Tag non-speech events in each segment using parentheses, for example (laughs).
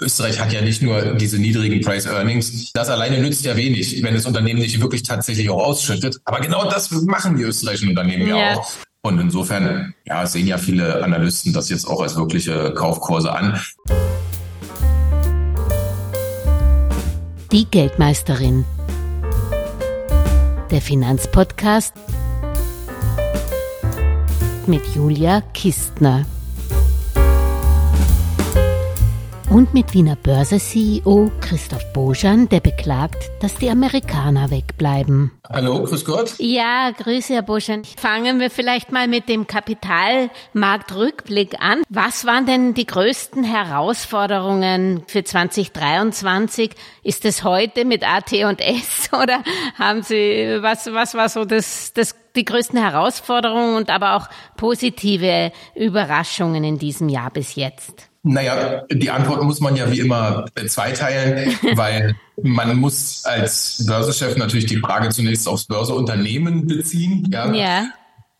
Österreich hat ja nicht nur diese niedrigen Price Earnings. Das alleine nützt ja wenig, wenn das Unternehmen nicht wirklich tatsächlich auch ausschüttet. Aber genau das machen die österreichischen Unternehmen ja, ja auch. Und insofern ja, sehen ja viele Analysten das jetzt auch als wirkliche Kaufkurse an. Die Geldmeisterin. Der Finanzpodcast mit Julia Kistner und mit Wiener Börse-CEO Christoph Bojan, der beklagt, dass die Amerikaner wegbleiben. Hallo, grüß Gott. Ja, grüße, Herr Bojan. Fangen wir vielleicht mal mit dem Kapitalmarktrückblick an. Was waren denn die größten Herausforderungen für 2023? Ist es heute mit AT und S (laughs) oder haben Sie, was, was war so das, das die größten Herausforderungen und aber auch positive Überraschungen in diesem Jahr bis jetzt? Naja, die Antwort muss man ja wie immer zweiteilen, (laughs) weil man muss als Börsenchef natürlich die Frage zunächst aufs Börseunternehmen beziehen, ja. ja.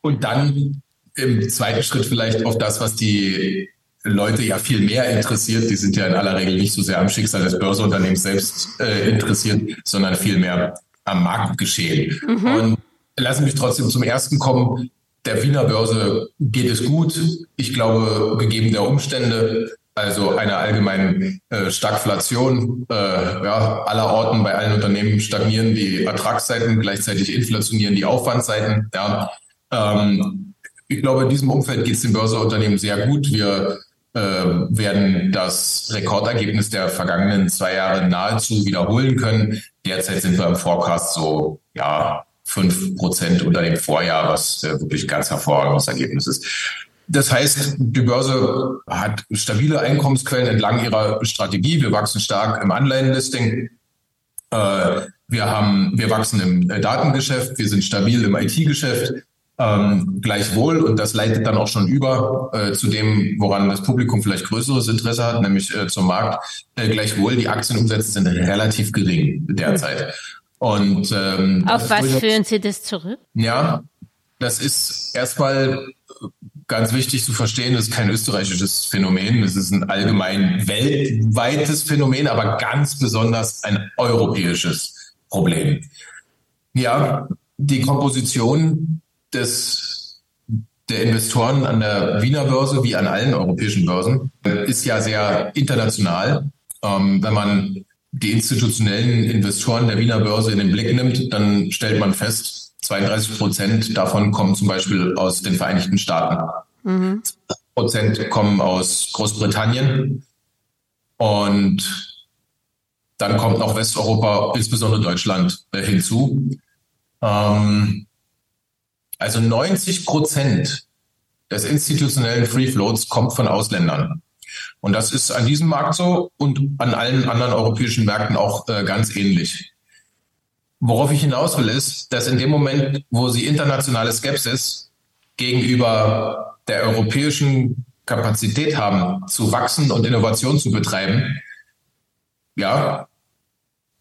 Und dann im zweiten Schritt vielleicht auf das, was die Leute ja viel mehr interessiert. Die sind ja in aller Regel nicht so sehr am Schicksal des Börseunternehmens selbst äh, interessiert, sondern viel mehr am Marktgeschehen. Mhm. Und lassen mich trotzdem zum ersten kommen der Wiener Börse geht es gut. Ich glaube, gegeben der Umstände, also einer allgemeinen äh, Stagflation, äh, ja, aller Orten bei allen Unternehmen stagnieren die Ertragsseiten, gleichzeitig inflationieren die Aufwandsseiten. Ja. Ähm, ich glaube, in diesem Umfeld geht es dem Börseunternehmen sehr gut. Wir äh, werden das Rekordergebnis der vergangenen zwei Jahre nahezu wiederholen können. Derzeit sind wir im Forecast so ja fünf Prozent unter dem Vorjahr, was äh, wirklich ganz hervorragendes Ergebnis ist. Das heißt, die Börse hat stabile Einkommensquellen entlang ihrer Strategie. Wir wachsen stark im Anleihenlisting. Äh, wir haben, wir wachsen im äh, Datengeschäft. Wir sind stabil im IT-Geschäft. Ähm, gleichwohl, und das leitet dann auch schon über äh, zu dem, woran das Publikum vielleicht größeres Interesse hat, nämlich äh, zum Markt. Äh, gleichwohl, die Aktienumsätze sind relativ gering derzeit. Und ähm, auf was führen Sie das zurück? Ja, das ist erstmal ganz wichtig zu verstehen, das ist kein österreichisches Phänomen, das ist ein allgemein weltweites Phänomen, aber ganz besonders ein europäisches Problem. Ja, die Komposition des, der Investoren an der Wiener Börse wie an allen europäischen Börsen ist ja sehr international. Ähm, wenn man die institutionellen Investoren der Wiener Börse in den Blick nimmt, dann stellt man fest, 32 Prozent davon kommen zum Beispiel aus den Vereinigten Staaten. Mhm. Prozent kommen aus Großbritannien und dann kommt noch Westeuropa, insbesondere Deutschland, äh, hinzu. Ähm, also 90 Prozent des institutionellen Free Floats kommt von Ausländern. Und das ist an diesem Markt so und an allen anderen europäischen Märkten auch äh, ganz ähnlich. Worauf ich hinaus will, ist, dass in dem Moment, wo sie internationale Skepsis gegenüber der europäischen Kapazität haben, zu wachsen und Innovation zu betreiben, ja,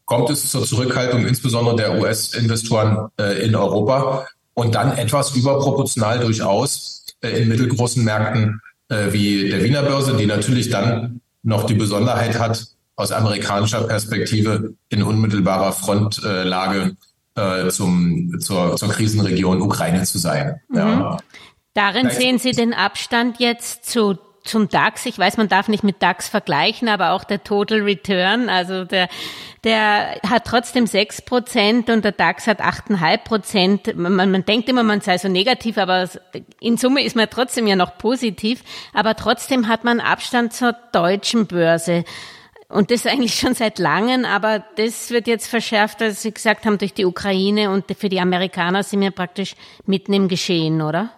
kommt es zur Zurückhaltung insbesondere der US-Investoren äh, in Europa und dann etwas überproportional durchaus äh, in mittelgroßen Märkten äh, wie der Wiener Börse, die natürlich dann noch die Besonderheit hat, aus amerikanischer Perspektive in unmittelbarer Frontlage äh, zum, zur, zur Krisenregion Ukraine zu sein. Mhm. Ja. Darin sehen Sie den Abstand jetzt zu zum DAX. Ich weiß, man darf nicht mit DAX vergleichen, aber auch der Total Return, also der, der hat trotzdem sechs Prozent und der DAX hat achteinhalb Prozent. Man, man denkt immer, man sei so negativ, aber in Summe ist man trotzdem ja noch positiv. Aber trotzdem hat man Abstand zur deutschen Börse. Und das eigentlich schon seit langem, aber das wird jetzt verschärft, als Sie gesagt haben, durch die Ukraine und für die Amerikaner sind wir praktisch mitten im Geschehen, oder?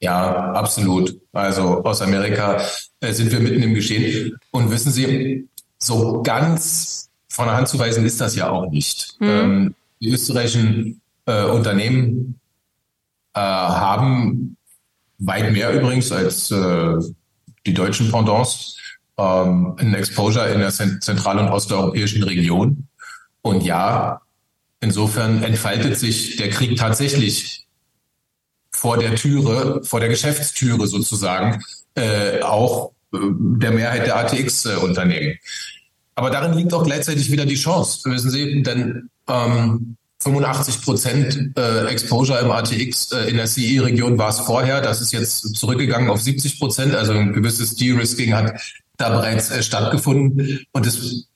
Ja, absolut. Also aus Amerika äh, sind wir mitten im Geschehen. Und wissen Sie, so ganz von der Hand zu weisen ist das ja auch nicht. Mhm. Ähm, die österreichischen äh, Unternehmen äh, haben weit mehr übrigens als äh, die deutschen Pendants ähm, ein Exposure in der zentral- und osteuropäischen Region. Und ja, insofern entfaltet sich der Krieg tatsächlich vor der Türe, vor der Geschäftstüre sozusagen, äh, auch der Mehrheit der ATX-Unternehmen. Aber darin liegt auch gleichzeitig wieder die Chance, wissen Sie, denn ähm, 85 Prozent äh, Exposure im ATX äh, in der CE-Region war es vorher. Das ist jetzt zurückgegangen auf 70 Prozent. Also ein gewisses De-Risking hat da bereits äh, stattgefunden. Und es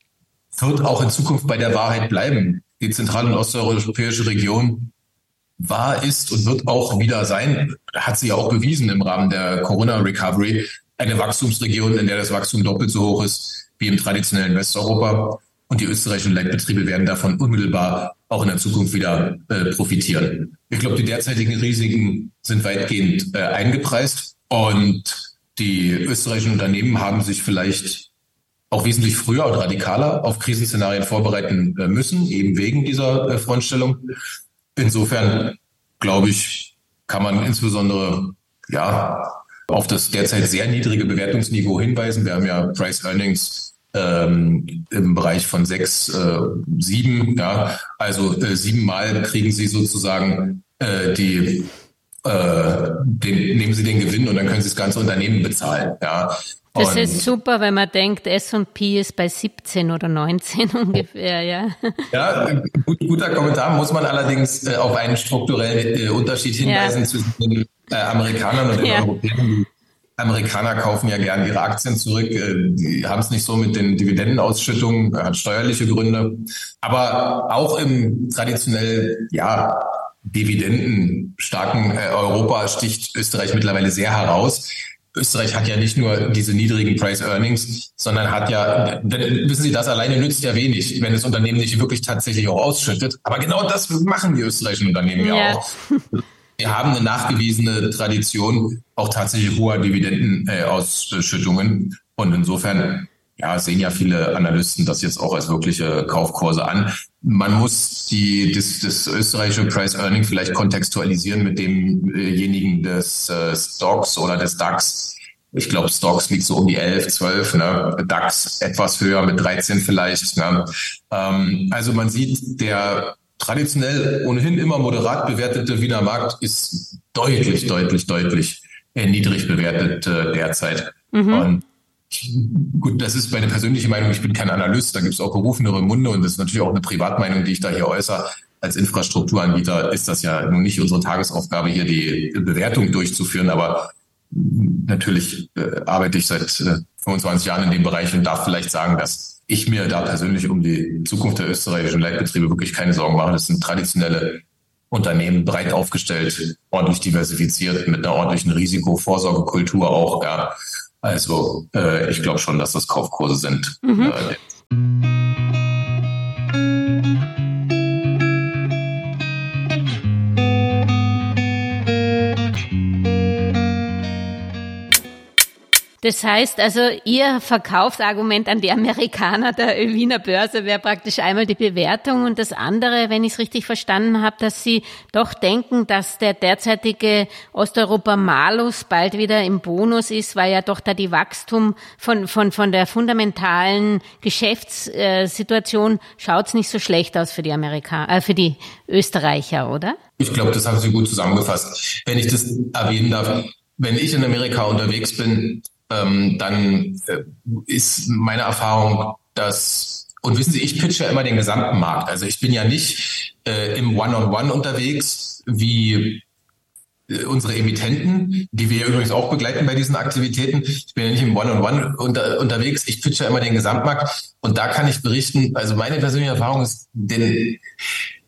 wird auch in Zukunft bei der Wahrheit bleiben. Die zentral- und osteuropäische Region war, ist und wird auch wieder sein, hat sie ja auch bewiesen im Rahmen der Corona-Recovery, eine Wachstumsregion, in der das Wachstum doppelt so hoch ist wie im traditionellen Westeuropa. Und die österreichischen Leitbetriebe werden davon unmittelbar auch in der Zukunft wieder äh, profitieren. Ich glaube, die derzeitigen Risiken sind weitgehend äh, eingepreist und die österreichischen Unternehmen haben sich vielleicht auch wesentlich früher und radikaler auf Krisenszenarien vorbereiten äh, müssen, eben wegen dieser äh, Frontstellung. Insofern glaube ich, kann man insbesondere ja auf das derzeit sehr niedrige Bewertungsniveau hinweisen. Wir haben ja Price Earnings ähm, im Bereich von sechs, äh, sieben, ja, also äh, siebenmal kriegen Sie sozusagen äh, die äh, den, nehmen Sie den Gewinn und dann können Sie das ganze Unternehmen bezahlen. Ja. Das ist super, wenn man denkt, S&P ist bei 17 oder 19 (laughs) ungefähr, ja. Ja, gut, guter Kommentar. Muss man allerdings äh, auf einen strukturellen äh, Unterschied hinweisen ja. zwischen den äh, Amerikanern und den ja. Europäern. Amerikaner kaufen ja gern ihre Aktien zurück. Äh, die haben es nicht so mit den Dividendenausschüttungen, hat steuerliche Gründe. Aber auch im traditionell, ja, dividendenstarken äh, Europa sticht Österreich mittlerweile sehr heraus. Österreich hat ja nicht nur diese niedrigen Price Earnings, sondern hat ja, wissen Sie, das alleine nützt ja wenig, wenn das Unternehmen nicht wirklich tatsächlich auch ausschüttet. Aber genau das machen die österreichischen Unternehmen ja, ja auch. Wir haben eine nachgewiesene Tradition auch tatsächlich hoher Dividendenausschüttungen. Und insofern ja, sehen ja viele Analysten das jetzt auch als wirkliche Kaufkurse an. Man muss die, das, das österreichische Price Earning vielleicht kontextualisieren mit demjenigen des äh, Stocks oder des DAX. Ich glaube, Stocks liegt so um die 11, 12, ne? DAX etwas höher mit 13 vielleicht. Ne? Ähm, also man sieht, der traditionell ohnehin immer moderat bewertete Wiener Markt ist deutlich, deutlich, deutlich niedrig bewertet äh, derzeit. Mhm. Und Gut, das ist meine persönliche Meinung. Ich bin kein Analyst. Da gibt es auch berufenere Munde und das ist natürlich auch eine Privatmeinung, die ich da hier äußere. Als Infrastrukturanbieter ist das ja nun nicht unsere Tagesaufgabe, hier die Bewertung durchzuführen. Aber natürlich äh, arbeite ich seit äh, 25 Jahren in dem Bereich und darf vielleicht sagen, dass ich mir da persönlich um die Zukunft der österreichischen Leitbetriebe wirklich keine Sorgen mache. Das sind traditionelle Unternehmen, breit aufgestellt, ordentlich diversifiziert, mit einer ordentlichen Risikovorsorgekultur auch. Ja. Also äh, ich glaube schon, dass das Kaufkurse sind. Mhm. Äh, Das heißt also, Ihr Verkaufsargument an die Amerikaner der Wiener Börse wäre praktisch einmal die Bewertung und das andere, wenn ich es richtig verstanden habe, dass Sie doch denken, dass der derzeitige Osteuropa-Malus bald wieder im Bonus ist, weil ja doch da die Wachstum von, von, von der fundamentalen Geschäftssituation schaut's nicht so schlecht aus für die Amerikaner, äh, für die Österreicher, oder? Ich glaube, das haben Sie gut zusammengefasst. Wenn ich das erwähnen darf, wenn ich in Amerika unterwegs bin, ähm, dann äh, ist meine Erfahrung, dass, und wissen Sie, ich pitche immer den gesamten Markt. Also ich bin ja nicht äh, im One-on-One -on -One unterwegs wie äh, unsere Emittenten, die wir übrigens auch begleiten bei diesen Aktivitäten. Ich bin ja nicht im One-on-One -on -One unter, unterwegs. Ich pitche immer den Gesamtmarkt. Und da kann ich berichten, also meine persönliche Erfahrung ist, den,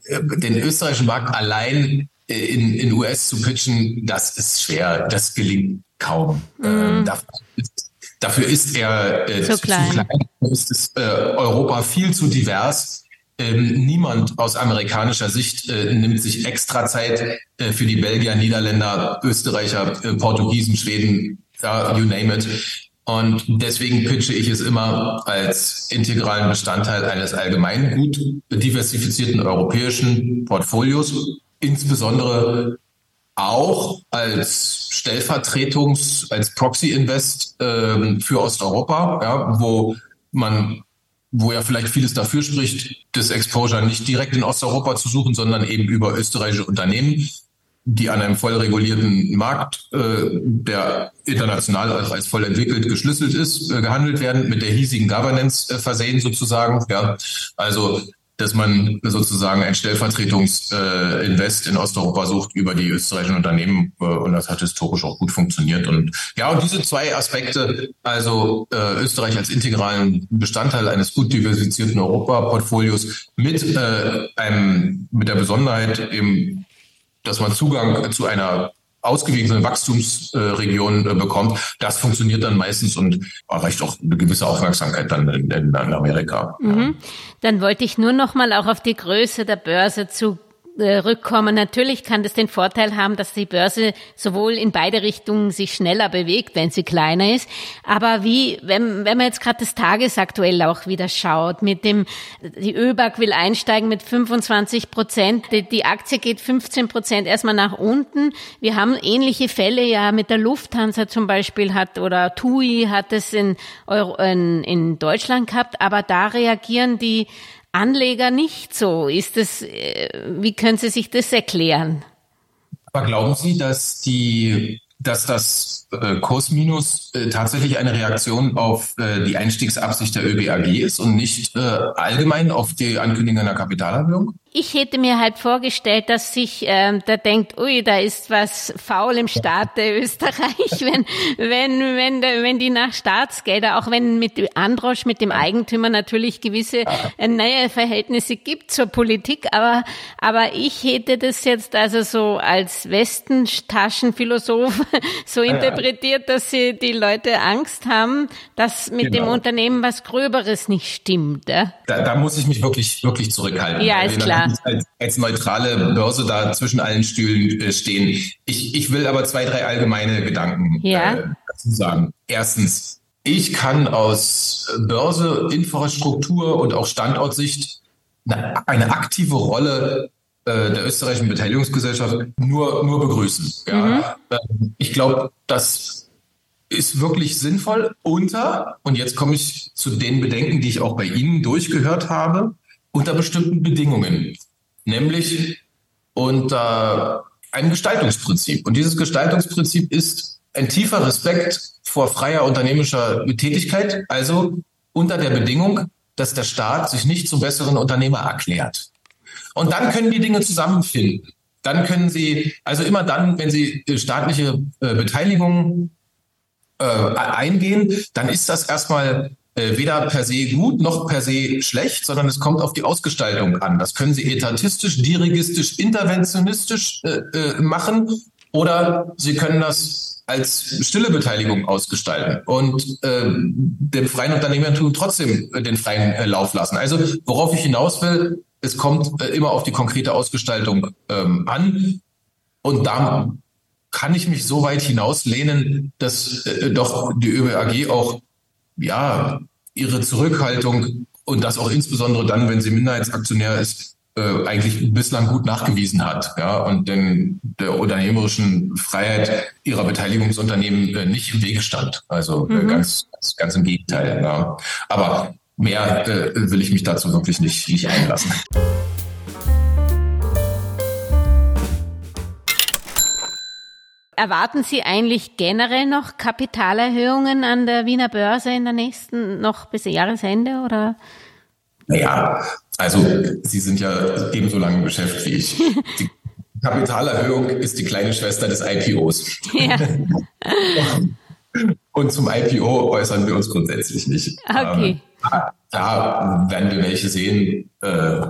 äh, den österreichischen Markt allein in, in US zu pitchen, das ist schwer. Das gelingt kaum. Mhm. Ähm, ist, dafür, ist, er äh, zu, klein. zu klein. Ist es, äh, Europa viel zu divers. Ähm, niemand aus amerikanischer Sicht äh, nimmt sich extra Zeit äh, für die Belgier, Niederländer, Österreicher, äh, Portugiesen, Schweden, ja, you name it. Und deswegen pitche ich es immer als integralen Bestandteil eines allgemein gut diversifizierten europäischen Portfolios, insbesondere auch als Stellvertretungs-, als Proxy-Invest ähm, für Osteuropa, ja, wo man, wo ja vielleicht vieles dafür spricht, das Exposure nicht direkt in Osteuropa zu suchen, sondern eben über österreichische Unternehmen. die an einem voll regulierten Markt, äh, der international als, voll entwickelt geschlüsselt ist, äh, gehandelt werden, mit der hiesigen Governance äh, versehen sozusagen. Ja, also dass man sozusagen ein Stellvertretungsinvest äh, in Osteuropa sucht über die österreichischen Unternehmen äh, und das hat historisch auch gut funktioniert. Und ja, und diese zwei Aspekte, also äh, Österreich als integralen Bestandteil eines gut diversifizierten Europaportfolios mit äh, einem mit der Besonderheit eben, dass man Zugang zu einer ausgewiesene Wachstumsregionen äh, bekommt, das funktioniert dann meistens und erreicht auch eine gewisse Aufmerksamkeit dann in, in Amerika. Mhm. Dann wollte ich nur noch mal auch auf die Größe der Börse zu rückkommen. Natürlich kann das den Vorteil haben, dass die Börse sowohl in beide Richtungen sich schneller bewegt, wenn sie kleiner ist. Aber wie, wenn, wenn man jetzt gerade das Tagesaktuell auch wieder schaut, mit dem, die ÖBAG will einsteigen mit 25 Prozent, die, die Aktie geht 15 Prozent erstmal nach unten. Wir haben ähnliche Fälle ja mit der Lufthansa zum Beispiel hat oder TUI hat es in, Euro, in, in Deutschland gehabt, aber da reagieren die Anleger nicht so? Ist es, äh, wie können Sie sich das erklären? Aber glauben Sie, dass die, dass das äh, Kursminus äh, tatsächlich eine Reaktion auf die Einstiegsabsicht der ÖBAG ist und nicht allgemein auf die Ankündigung einer Kapitalerhöhung? Ich hätte mir halt vorgestellt, dass sich ähm, da denkt, ui, da ist was faul im Staat der (laughs) Österreich, wenn wenn wenn wenn die nach Staatsgelder, auch wenn mit Androsch mit dem Eigentümer natürlich gewisse äh, neue Verhältnisse gibt zur Politik, aber aber ich hätte das jetzt also so als Westentaschenphilosoph (laughs) so interpretiert, dass sie die Leute Angst haben, dass mit genau. dem Unternehmen was Gröberes nicht stimmt. Ja? Da, da muss ich mich wirklich wirklich zurückhalten. Ja, ist klar als, als, neutrale Börse da zwischen allen Stühlen äh, stehen. Ich, ich will aber zwei, drei allgemeine Gedanken ja. äh, dazu sagen. Erstens, ich kann aus Börse, Infrastruktur und auch Standortsicht eine, eine aktive Rolle äh, der österreichischen Beteiligungsgesellschaft nur, nur begrüßen. Ja. Mhm. Ähm, ich glaube, das ist wirklich sinnvoll unter, und jetzt komme ich zu den Bedenken, die ich auch bei Ihnen durchgehört habe, unter bestimmten Bedingungen, nämlich unter einem Gestaltungsprinzip. Und dieses Gestaltungsprinzip ist ein tiefer Respekt vor freier unternehmischer Tätigkeit, also unter der Bedingung, dass der Staat sich nicht zum besseren Unternehmer erklärt. Und dann können die Dinge zusammenfinden. Dann können Sie, also immer dann, wenn Sie staatliche äh, Beteiligung äh, eingehen, dann ist das erstmal äh, weder per se gut noch per se schlecht, sondern es kommt auf die Ausgestaltung an. Das können Sie etatistisch, dirigistisch, interventionistisch äh, äh, machen oder Sie können das als stille Beteiligung ausgestalten und äh, dem freien Unternehmertum trotzdem äh, den freien Lauf lassen. Also worauf ich hinaus will, es kommt immer auf die konkrete Ausgestaltung ähm, an und da kann ich mich so weit hinauslehnen, dass äh, doch die ÖBAG auch ja, ihre Zurückhaltung und das auch insbesondere dann, wenn sie Minderheitsaktionär ist, äh, eigentlich bislang gut nachgewiesen hat, ja, und denn der unternehmerischen Freiheit ihrer Beteiligungsunternehmen äh, nicht im Wege stand. Also äh, mhm. ganz, ganz, ganz im Gegenteil. Ja. Aber mehr äh, will ich mich dazu wirklich nicht, nicht einlassen. Erwarten Sie eigentlich generell noch Kapitalerhöhungen an der Wiener Börse in der nächsten, noch bis Jahresende oder? Naja, also Sie sind ja ebenso lange beschäftigt wie ich. (laughs) Die Kapitalerhöhung ist die kleine Schwester des IPOs. Ja. (laughs) Und zum IPO äußern wir uns grundsätzlich nicht. Okay. Ähm, da werden wir welche sehen, äh,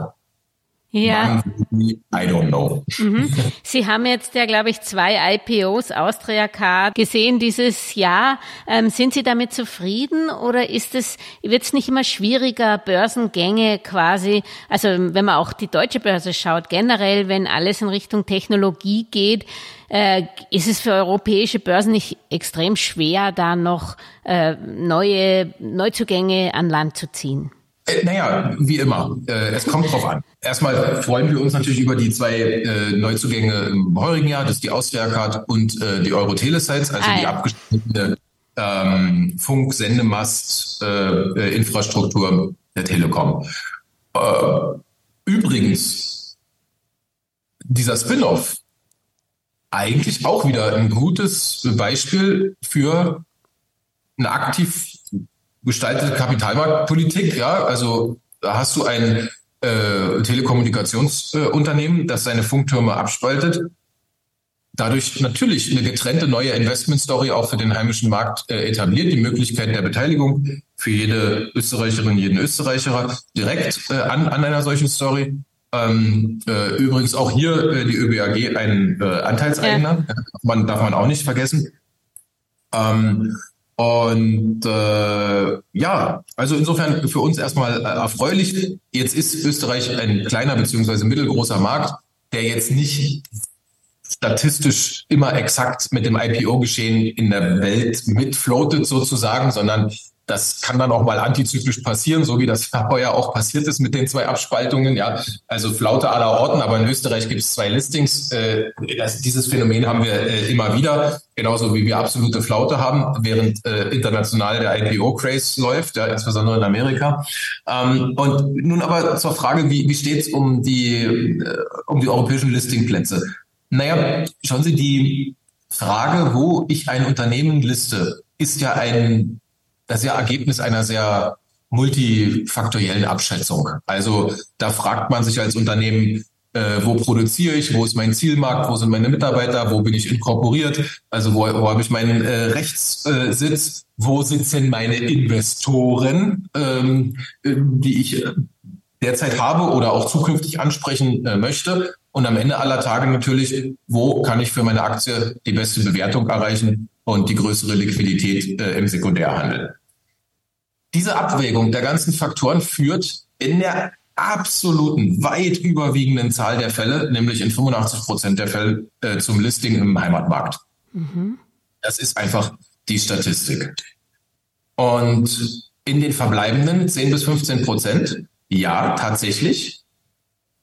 ja. I don't know. Mhm. Sie haben jetzt ja, glaube ich, zwei IPOs, Austria Card, gesehen dieses Jahr. Ähm, sind Sie damit zufrieden oder ist es, wird es nicht immer schwieriger, Börsengänge quasi, also wenn man auch die deutsche Börse schaut, generell, wenn alles in Richtung Technologie geht, äh, ist es für europäische Börsen nicht extrem schwer, da noch äh, neue Neuzugänge an Land zu ziehen? Äh, naja, wie immer. Äh, es kommt drauf an. Erstmal freuen wir uns natürlich über die zwei äh, Neuzugänge im heurigen Jahr. Das ist die Austria-Card und die Euro-Telesites, also ah, die abgeschnittene ähm, Funk-Sendemast-Infrastruktur der Telekom. Übrigens, dieser Spin-off eigentlich auch wieder ein gutes Beispiel für eine aktiv gestaltete Kapitalmarktpolitik. Ja, also da hast du ein äh, Telekommunikationsunternehmen, äh, das seine Funktürme abspaltet. Dadurch natürlich eine getrennte neue Investmentstory auch für den heimischen Markt äh, etabliert, die Möglichkeit der Beteiligung für jede Österreicherin, jeden Österreicher direkt äh, an, an einer solchen Story. Ähm, äh, übrigens auch hier äh, die ÖBAG ein äh, Anteilseigner, ja. man darf man auch nicht vergessen. Ähm, und äh, ja, also insofern für uns erstmal äh, erfreulich. Jetzt ist Österreich ein kleiner beziehungsweise mittelgroßer Markt, der jetzt nicht statistisch immer exakt mit dem IPO-Geschehen in der Welt mitfloatet sozusagen, sondern das kann dann auch mal antizyklisch passieren, so wie das heuer auch passiert ist mit den zwei Abspaltungen. Ja, also Flaute aller Orten, aber in Österreich gibt es zwei Listings. Äh, das, dieses Phänomen haben wir äh, immer wieder, genauso wie wir absolute Flaute haben, während äh, international der IPO-Craze läuft, ja, insbesondere in Amerika. Ähm, und nun aber zur Frage, wie, wie steht es um die äh, um die europäischen Listingplätze? Naja, schauen Sie, die Frage, wo ich ein Unternehmen liste, ist ja ein das ist ja Ergebnis einer sehr multifaktoriellen Abschätzung. Also da fragt man sich als Unternehmen, äh, wo produziere ich, wo ist mein Zielmarkt, wo sind meine Mitarbeiter, wo bin ich inkorporiert, also wo, wo habe ich meinen äh, Rechtssitz, wo sitzen meine Investoren, ähm, die ich derzeit habe oder auch zukünftig ansprechen äh, möchte. Und am Ende aller Tage natürlich, wo kann ich für meine Aktie die beste Bewertung erreichen und die größere Liquidität äh, im Sekundärhandel. Diese Abwägung der ganzen Faktoren führt in der absoluten, weit überwiegenden Zahl der Fälle, nämlich in 85 Prozent der Fälle, äh, zum Listing im Heimatmarkt. Mhm. Das ist einfach die Statistik. Und in den verbleibenden 10 bis 15 Prozent, ja, tatsächlich,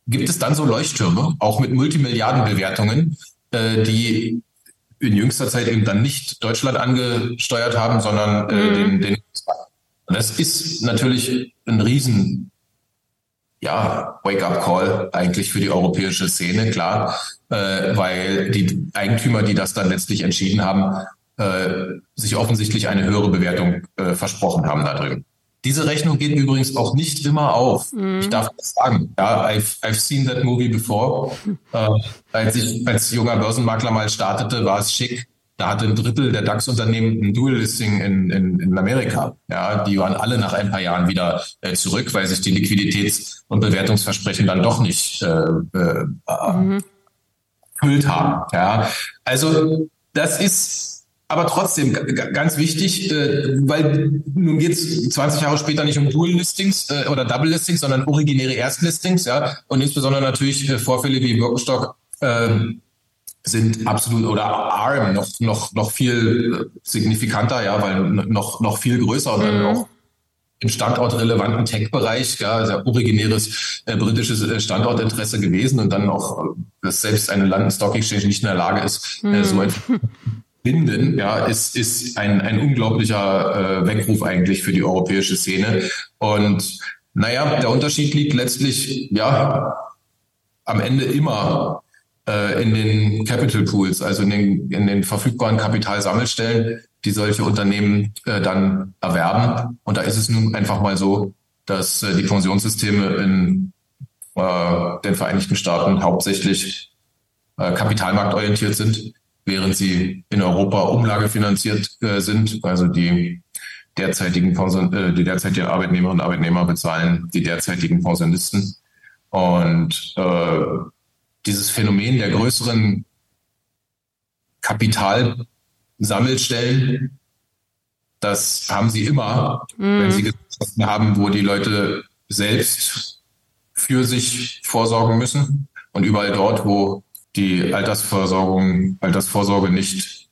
gibt es dann so Leuchttürme, auch mit Multimilliardenbewertungen, äh, die in jüngster Zeit eben dann nicht Deutschland angesteuert haben, sondern äh, mhm. den, den das ist natürlich ein riesen ja, Wake-up-Call eigentlich für die europäische Szene, klar, äh, weil die Eigentümer, die das dann letztlich entschieden haben, äh, sich offensichtlich eine höhere Bewertung äh, versprochen haben da drüben. Diese Rechnung geht übrigens auch nicht immer auf. Mhm. Ich darf das sagen. Ja, I've, I've seen that movie before. (laughs) Äh, als ich als junger Börsenmakler mal startete, war es schick. Da hatte ein Drittel der DAX-Unternehmen ein Dual-Listing in, in, in Amerika. Ja, die waren alle nach ein paar Jahren wieder äh, zurück, weil sich die Liquiditäts- und Bewertungsversprechen dann doch nicht äh, äh, mhm. erfüllt haben. Ja, also das ist aber trotzdem ganz wichtig, äh, weil nun geht es 20 Jahre später nicht um Dual-Listings äh, oder Double-Listings, sondern originäre Erstlistings, ja, und insbesondere natürlich äh, Vorfälle wie Birkenstock äh, sind absolut oder ARM noch noch noch viel signifikanter, ja, weil noch noch viel größer und dann mhm. auch im standortrelevanten Tech-Bereich, ja, sehr originäres äh, britisches äh, Standortinteresse gewesen und dann auch, dass selbst eine London Stock Exchange nicht in der Lage ist, mhm. äh, so ein binden, ja, ist, ist ein, ein unglaublicher äh, Weckruf eigentlich für die europäische Szene. Und naja, der Unterschied liegt letztlich, ja, am Ende immer äh, in den Capital Pools, also in den, in den verfügbaren Kapitalsammelstellen, die solche Unternehmen äh, dann erwerben. Und da ist es nun einfach mal so, dass äh, die Pensionssysteme in äh, den Vereinigten Staaten hauptsächlich äh, kapitalmarktorientiert sind während sie in Europa umlagefinanziert sind. Also die derzeitigen, Pension, die derzeitigen Arbeitnehmerinnen und Arbeitnehmer bezahlen die derzeitigen Pensionisten. Und äh, dieses Phänomen der größeren Kapitalsammelstellen, das haben sie immer, mhm. wenn sie Gesellschaften haben, wo die Leute selbst für sich vorsorgen müssen. Und überall dort, wo die Altersversorgung, Altersvorsorge nicht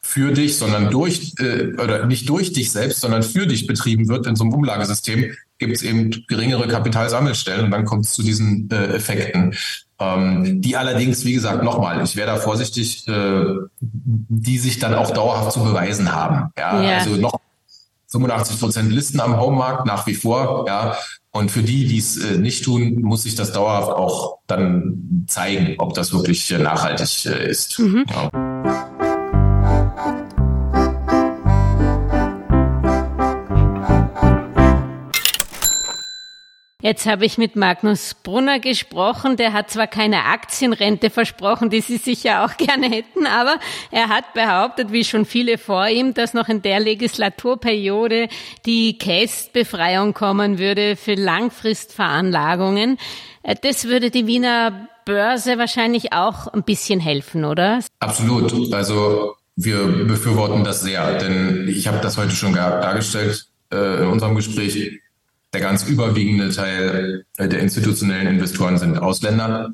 für dich, sondern durch äh, oder nicht durch dich selbst, sondern für dich betrieben wird in so einem Umlagesystem, gibt es eben geringere Kapitalsammelstellen und dann kommt es zu diesen äh, Effekten. Ähm, die allerdings, wie gesagt, nochmal, ich wäre da vorsichtig, äh, die sich dann auch dauerhaft zu beweisen haben. Ja, ja. also noch 85 Prozent Listen am Homemarkt nach wie vor, ja. Und für die, die es äh, nicht tun, muss sich das dauerhaft auch dann zeigen, ob das wirklich äh, nachhaltig äh, ist. Mhm. Ja. Jetzt habe ich mit Magnus Brunner gesprochen. Der hat zwar keine Aktienrente versprochen, die Sie sicher auch (laughs) gerne hätten, aber er hat behauptet, wie schon viele vor ihm, dass noch in der Legislaturperiode die Kästbefreiung kommen würde für Langfristveranlagungen. Das würde die Wiener Börse wahrscheinlich auch ein bisschen helfen, oder? Absolut. Also wir befürworten das sehr, denn ich habe das heute schon dargestellt äh, in unserem Gespräch der ganz überwiegende Teil der institutionellen Investoren sind Ausländer.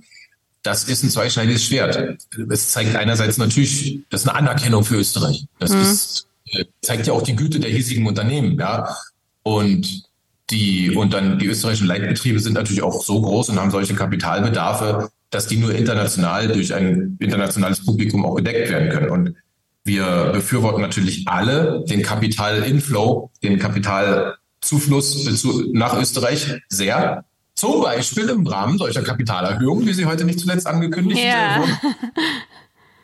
Das ist ein zweischneidiges Schwert. Es zeigt einerseits natürlich, das ist eine Anerkennung für Österreich. Das mhm. ist, äh, zeigt ja auch die Güte der hiesigen Unternehmen, ja. Und die, und dann die österreichischen Leitbetriebe sind natürlich auch so groß und haben solche Kapitalbedarfe, dass die nur international durch ein internationales Publikum auch gedeckt werden können. Und wir befürworten natürlich alle den Kapitalinflow, den Kapital Zufluss nach Österreich sehr. Zum Beispiel im Rahmen solcher Kapitalerhöhungen, wie sie heute nicht zuletzt angekündigt ja. wurden.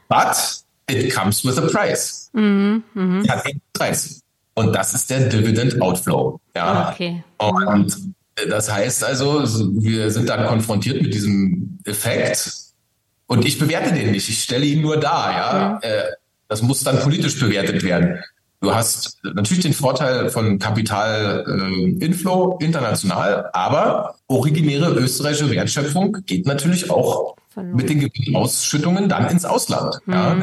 But it comes with a price. Mhm, mh. Hat einen Preis. Und das ist der Dividend Outflow. Ja. Okay. Und das heißt also, wir sind dann konfrontiert mit diesem Effekt. Und ich bewerte den nicht. Ich stelle ihn nur dar. Ja. Mhm. Das muss dann politisch bewertet werden. Du hast natürlich den Vorteil von Kapitalinflow äh, international, aber originäre österreichische Wertschöpfung geht natürlich auch mit den Gewinnausschüttungen dann ins Ausland. Mhm. Ja.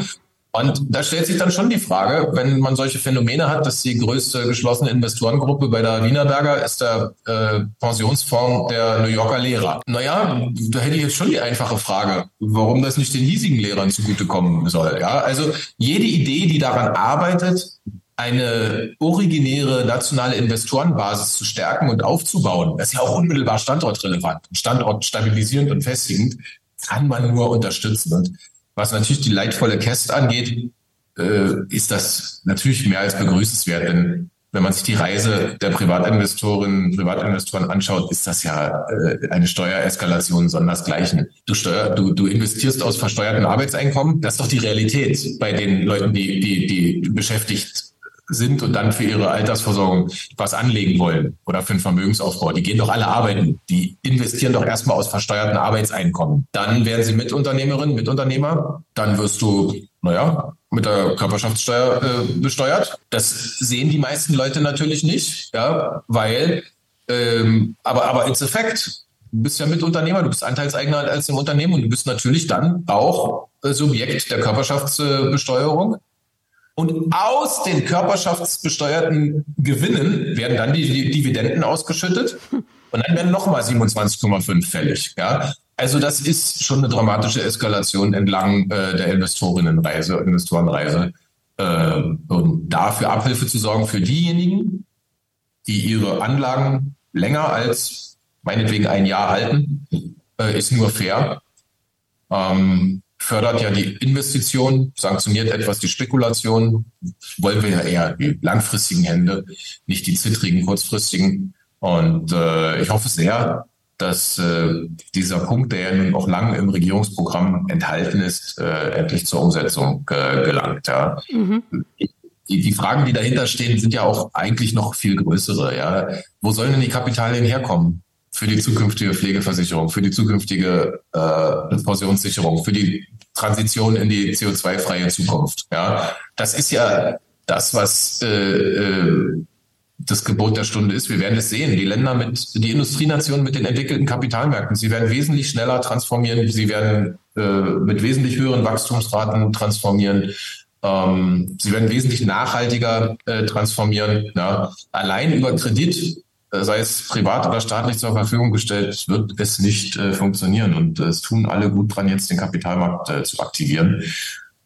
Und da stellt sich dann schon die Frage, wenn man solche Phänomene hat, dass die größte geschlossene Investorengruppe bei der Wienerberger ist der äh, Pensionsfonds der New Yorker Lehrer. Naja, da hätte ich jetzt schon die einfache Frage, warum das nicht den hiesigen Lehrern zugutekommen soll. Ja, also jede Idee, die daran arbeitet, eine originäre nationale Investorenbasis zu stärken und aufzubauen, das ist ja auch unmittelbar standortrelevant, Standort stabilisierend und festigend, kann man nur unterstützen. Und was natürlich die leidvolle Käst angeht, äh, ist das natürlich mehr als begrüßenswert. Denn wenn man sich die Reise der Privatinvestorinnen, Privatinvestoren anschaut, ist das ja äh, eine Steuereskalation sondersgleichen. Du, steuer, du, du investierst aus versteuerten Arbeitseinkommen. Das ist doch die Realität bei den Leuten, die, die, die beschäftigt sind und dann für ihre Altersversorgung was anlegen wollen oder für einen Vermögensaufbau. Die gehen doch alle arbeiten. Die investieren doch erstmal aus versteuerten Arbeitseinkommen. Dann werden sie Mitunternehmerin, Mitunternehmer. Dann wirst du, naja, mit der Körperschaftssteuer äh, besteuert. Das sehen die meisten Leute natürlich nicht, ja, weil, ähm, aber, aber it's a fact. Du bist ja Mitunternehmer, du bist Anteilseigner als im Unternehmen und du bist natürlich dann auch äh, Subjekt der Körperschaftsbesteuerung. Und aus den körperschaftsbesteuerten Gewinnen werden dann die Dividenden ausgeschüttet und dann werden nochmal 27,5 fällig. Ja? Also das ist schon eine dramatische Eskalation entlang äh, der Investorinnenreise, Investorenreise. Äh, und dafür Abhilfe zu sorgen für diejenigen, die ihre Anlagen länger als meinetwegen ein Jahr halten, äh, ist nur fair. Ähm, fördert ja die Investition, sanktioniert etwas die Spekulation. Wollen wir ja eher die langfristigen Hände, nicht die zittrigen, kurzfristigen. Und äh, ich hoffe sehr, dass äh, dieser Punkt, der ja nun auch lang im Regierungsprogramm enthalten ist, äh, endlich zur Umsetzung äh, gelangt. Ja. Mhm. Die, die Fragen, die dahinter stehen, sind ja auch eigentlich noch viel größere. Ja. Wo sollen denn die Kapitalien herkommen? Für die zukünftige Pflegeversicherung, für die zukünftige äh, Pensionssicherung, für die Transition in die CO2-freie Zukunft. Ja, das ist ja das, was äh, äh, das Gebot der Stunde ist. Wir werden es sehen. Die Länder mit, die Industrienationen mit den entwickelten Kapitalmärkten, sie werden wesentlich schneller transformieren. Sie werden äh, mit wesentlich höheren Wachstumsraten transformieren. Ähm, sie werden wesentlich nachhaltiger äh, transformieren. Ja. Allein über Kredit sei es privat oder staatlich zur Verfügung gestellt, wird es nicht äh, funktionieren. Und äh, es tun alle gut dran, jetzt den Kapitalmarkt äh, zu aktivieren.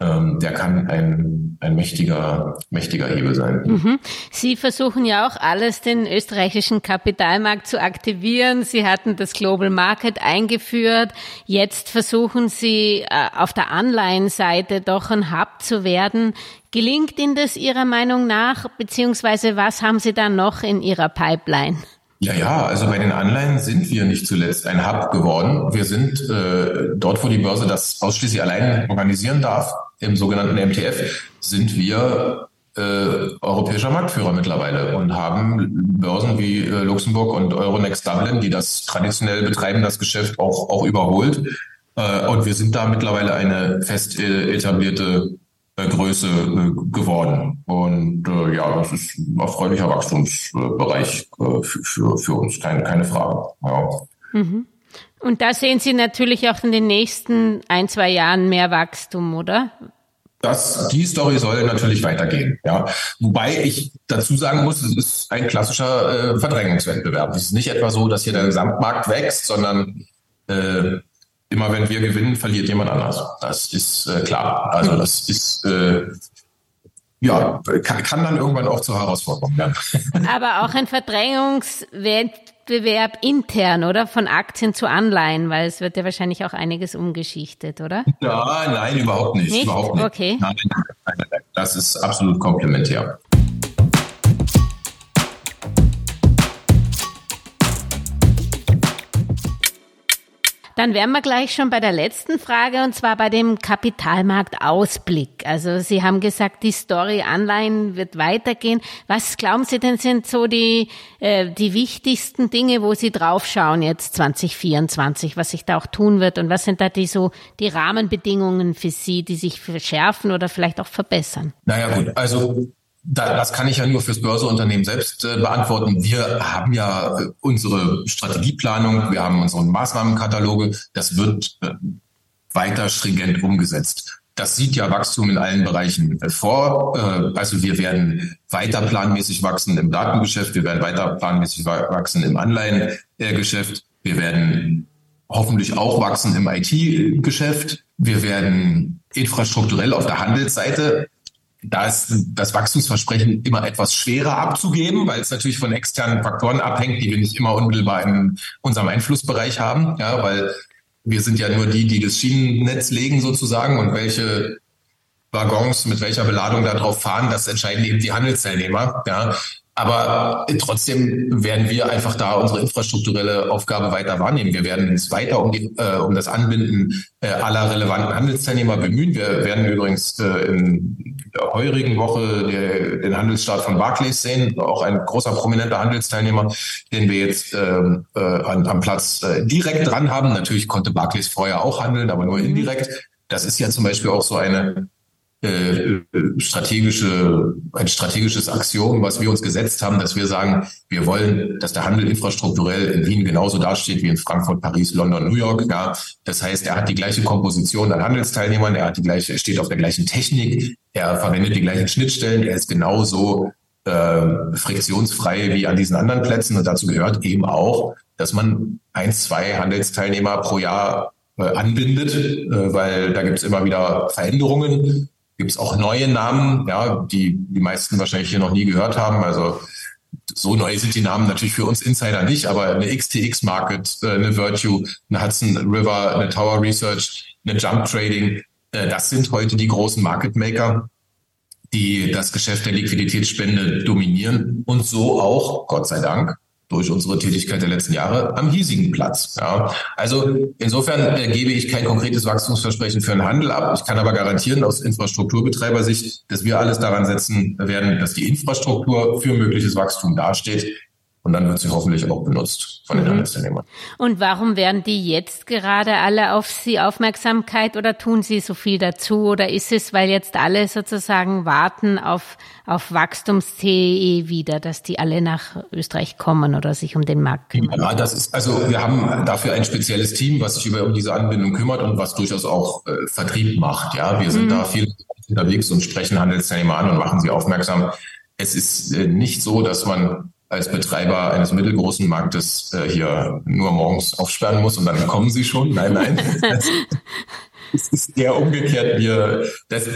Ähm, der kann ein, ein mächtiger, mächtiger Hebel sein. Mhm. Sie versuchen ja auch alles, den österreichischen Kapitalmarkt zu aktivieren. Sie hatten das Global Market eingeführt. Jetzt versuchen Sie äh, auf der Anleihenseite doch ein Hub zu werden. Gelingt Ihnen das Ihrer Meinung nach? Beziehungsweise was haben Sie da noch in Ihrer Pipeline? Ja, ja, also bei den Anleihen sind wir nicht zuletzt ein Hub geworden. Wir sind äh, dort, wo die Börse das ausschließlich allein organisieren darf, im sogenannten MTF, sind wir äh, europäischer Marktführer mittlerweile und haben Börsen wie äh, Luxemburg und Euronext Dublin, die das traditionell betreiben, das Geschäft auch, auch überholt. Äh, und wir sind da mittlerweile eine fest äh, etablierte äh, Größe äh, geworden. Und ja, das ist ein erfreulicher Wachstumsbereich für, für, für uns, keine, keine Frage. Ja. Mhm. Und da sehen Sie natürlich auch in den nächsten ein, zwei Jahren mehr Wachstum, oder? Das, die Story soll natürlich weitergehen. Ja. Wobei ich dazu sagen muss, es ist ein klassischer äh, Verdrängungswettbewerb. Es ist nicht etwa so, dass hier der Gesamtmarkt wächst, sondern äh, immer wenn wir gewinnen, verliert jemand anders. Das ist äh, klar. Also das ist äh, ja kann, kann dann irgendwann auch zur Herausforderung werden. Aber auch ein Verdrängungswettbewerb intern, oder? Von Aktien zu Anleihen, weil es wird ja wahrscheinlich auch einiges umgeschichtet, oder? Ja, nein, überhaupt nicht. nicht? Überhaupt nicht. Okay. Nein, nein, nein, das ist absolut komplementär. Dann wären wir gleich schon bei der letzten Frage und zwar bei dem Kapitalmarktausblick. Also Sie haben gesagt, die Story Anleihen wird weitergehen. Was glauben Sie denn sind so die, äh, die wichtigsten Dinge, wo Sie draufschauen jetzt 2024, was sich da auch tun wird und was sind da die so die Rahmenbedingungen für Sie, die sich verschärfen oder vielleicht auch verbessern? Naja gut, also das kann ich ja nur fürs Börseunternehmen selbst äh, beantworten. Wir haben ja äh, unsere Strategieplanung, wir haben unsere Maßnahmenkataloge. Das wird äh, weiter stringent umgesetzt. Das sieht ja Wachstum in allen Bereichen vor. Also wir werden weiter planmäßig wachsen im Datengeschäft, wir werden weiter planmäßig wachsen im Anleihengeschäft, wir werden hoffentlich auch wachsen im IT-Geschäft. Wir werden infrastrukturell auf der Handelsseite da ist das Wachstumsversprechen immer etwas schwerer abzugeben, weil es natürlich von externen Faktoren abhängt, die wir nicht immer unmittelbar in unserem Einflussbereich haben. Ja, weil wir sind ja nur die, die das Schienennetz legen sozusagen und welche Waggons mit welcher Beladung da drauf fahren, das entscheiden eben die Handelsteilnehmer. Ja. Aber trotzdem werden wir einfach da unsere infrastrukturelle Aufgabe weiter wahrnehmen. Wir werden uns weiter um, die, äh, um das Anbinden äh, aller relevanten Handelsteilnehmer bemühen. Wir werden übrigens äh, in der heurigen Woche der, den Handelsstart von Barclays sehen, auch ein großer prominenter Handelsteilnehmer, den wir jetzt ähm, äh, an, am Platz äh, direkt dran haben. Natürlich konnte Barclays vorher auch handeln, aber nur indirekt. Das ist ja zum Beispiel auch so eine äh, strategische, ein strategisches Axiom, was wir uns gesetzt haben, dass wir sagen, wir wollen, dass der Handel infrastrukturell in Wien genauso dasteht wie in Frankfurt, Paris, London, New York. Ja, das heißt, er hat die gleiche Komposition an Handelsteilnehmern, er hat die gleiche, er steht auf der gleichen Technik, er verwendet die gleichen Schnittstellen, er ist genauso äh, friktionsfrei wie an diesen anderen Plätzen. Und dazu gehört eben auch, dass man ein, zwei Handelsteilnehmer pro Jahr äh, anbindet, äh, weil da gibt es immer wieder Veränderungen gibt es auch neue Namen, ja, die die meisten wahrscheinlich hier noch nie gehört haben. Also so neu sind die Namen natürlich für uns Insider nicht, aber eine XTX Market, äh, eine Virtue, eine Hudson River, eine Tower Research, eine Jump Trading, äh, das sind heute die großen Market Maker, die das Geschäft der Liquiditätsspende dominieren und so auch, Gott sei Dank, durch unsere Tätigkeit der letzten Jahre am hiesigen Platz. Ja. Also insofern äh, gebe ich kein konkretes Wachstumsversprechen für den Handel ab. Ich kann aber garantieren aus Infrastrukturbetreibersicht, dass wir alles daran setzen werden, dass die Infrastruktur für mögliches Wachstum dasteht. Und dann wird sie hoffentlich auch benutzt von den mhm. Handelsteilnehmern. Und warum werden die jetzt gerade alle auf Sie Aufmerksamkeit oder tun Sie so viel dazu? Oder ist es, weil jetzt alle sozusagen warten auf, auf Wachstums-CE wieder, dass die alle nach Österreich kommen oder sich um den Markt kümmern? Ja, das ist, also wir haben dafür ein spezielles Team, was sich über um diese Anbindung kümmert und was durchaus auch äh, Vertrieb macht. Ja, wir sind mhm. da viel unterwegs und sprechen Handelsteilnehmer an und machen sie aufmerksam. Es ist äh, nicht so, dass man als Betreiber eines mittelgroßen Marktes äh, hier nur morgens aufsperren muss und dann kommen sie schon. Nein, nein. es ist eher umgekehrt. Wir, das,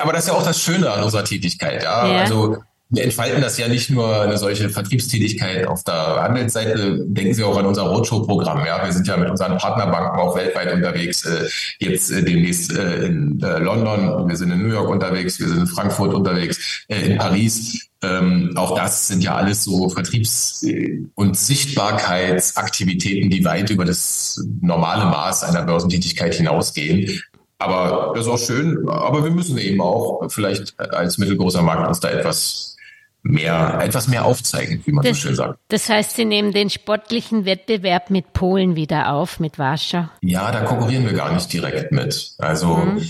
aber das ist ja auch das Schöne an unserer Tätigkeit. Ja? ja. Also wir entfalten das ja nicht nur eine solche Vertriebstätigkeit auf der Handelsseite. Denken Sie auch an unser Roadshow-Programm. Ja, wir sind ja mit unseren Partnerbanken auch weltweit unterwegs. Äh, jetzt äh, demnächst äh, in London, wir sind in New York unterwegs, wir sind in Frankfurt unterwegs, in Paris. Ähm, auch das sind ja alles so Vertriebs- und Sichtbarkeitsaktivitäten, die weit über das normale Maß einer Börsentätigkeit hinausgehen. Aber das ist auch schön. Aber wir müssen eben auch vielleicht als mittelgroßer Markt uns da etwas mehr, etwas mehr aufzeigen, wie man das, so schön sagt. Das heißt, Sie nehmen den sportlichen Wettbewerb mit Polen wieder auf, mit Warschau? Ja, da konkurrieren wir gar nicht direkt mit. Also, mhm.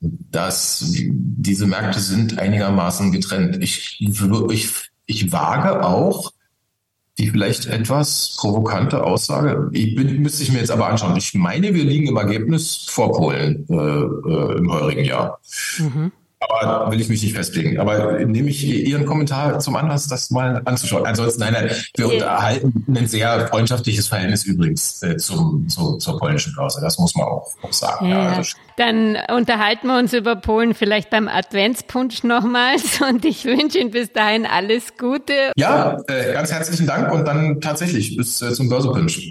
das, diese Märkte sind einigermaßen getrennt. Ich, ich, ich wage auch, die vielleicht etwas provokante Aussage. Ich bin, müsste ich mir jetzt aber anschauen. Ich meine, wir liegen im Ergebnis vor Polen äh, äh, im heurigen Jahr. Mhm. Aber will ich mich nicht festlegen. Aber nehme ich Ihren Kommentar zum Anlass, das mal anzuschauen. Ansonsten, nein, nein, wir okay. unterhalten ein sehr freundschaftliches Verhältnis übrigens äh, zum, zu, zur polnischen Börse. Das muss man auch, auch sagen. Ja. Ja, also Dann unterhalten wir uns über Polen vielleicht beim Adventspunsch nochmals (laughs) und ich wünsche Ihnen bis dahin alles Gute. Ja, äh, ganz herzlichen Dank und dann tatsächlich bis äh, zum Börsepunsch.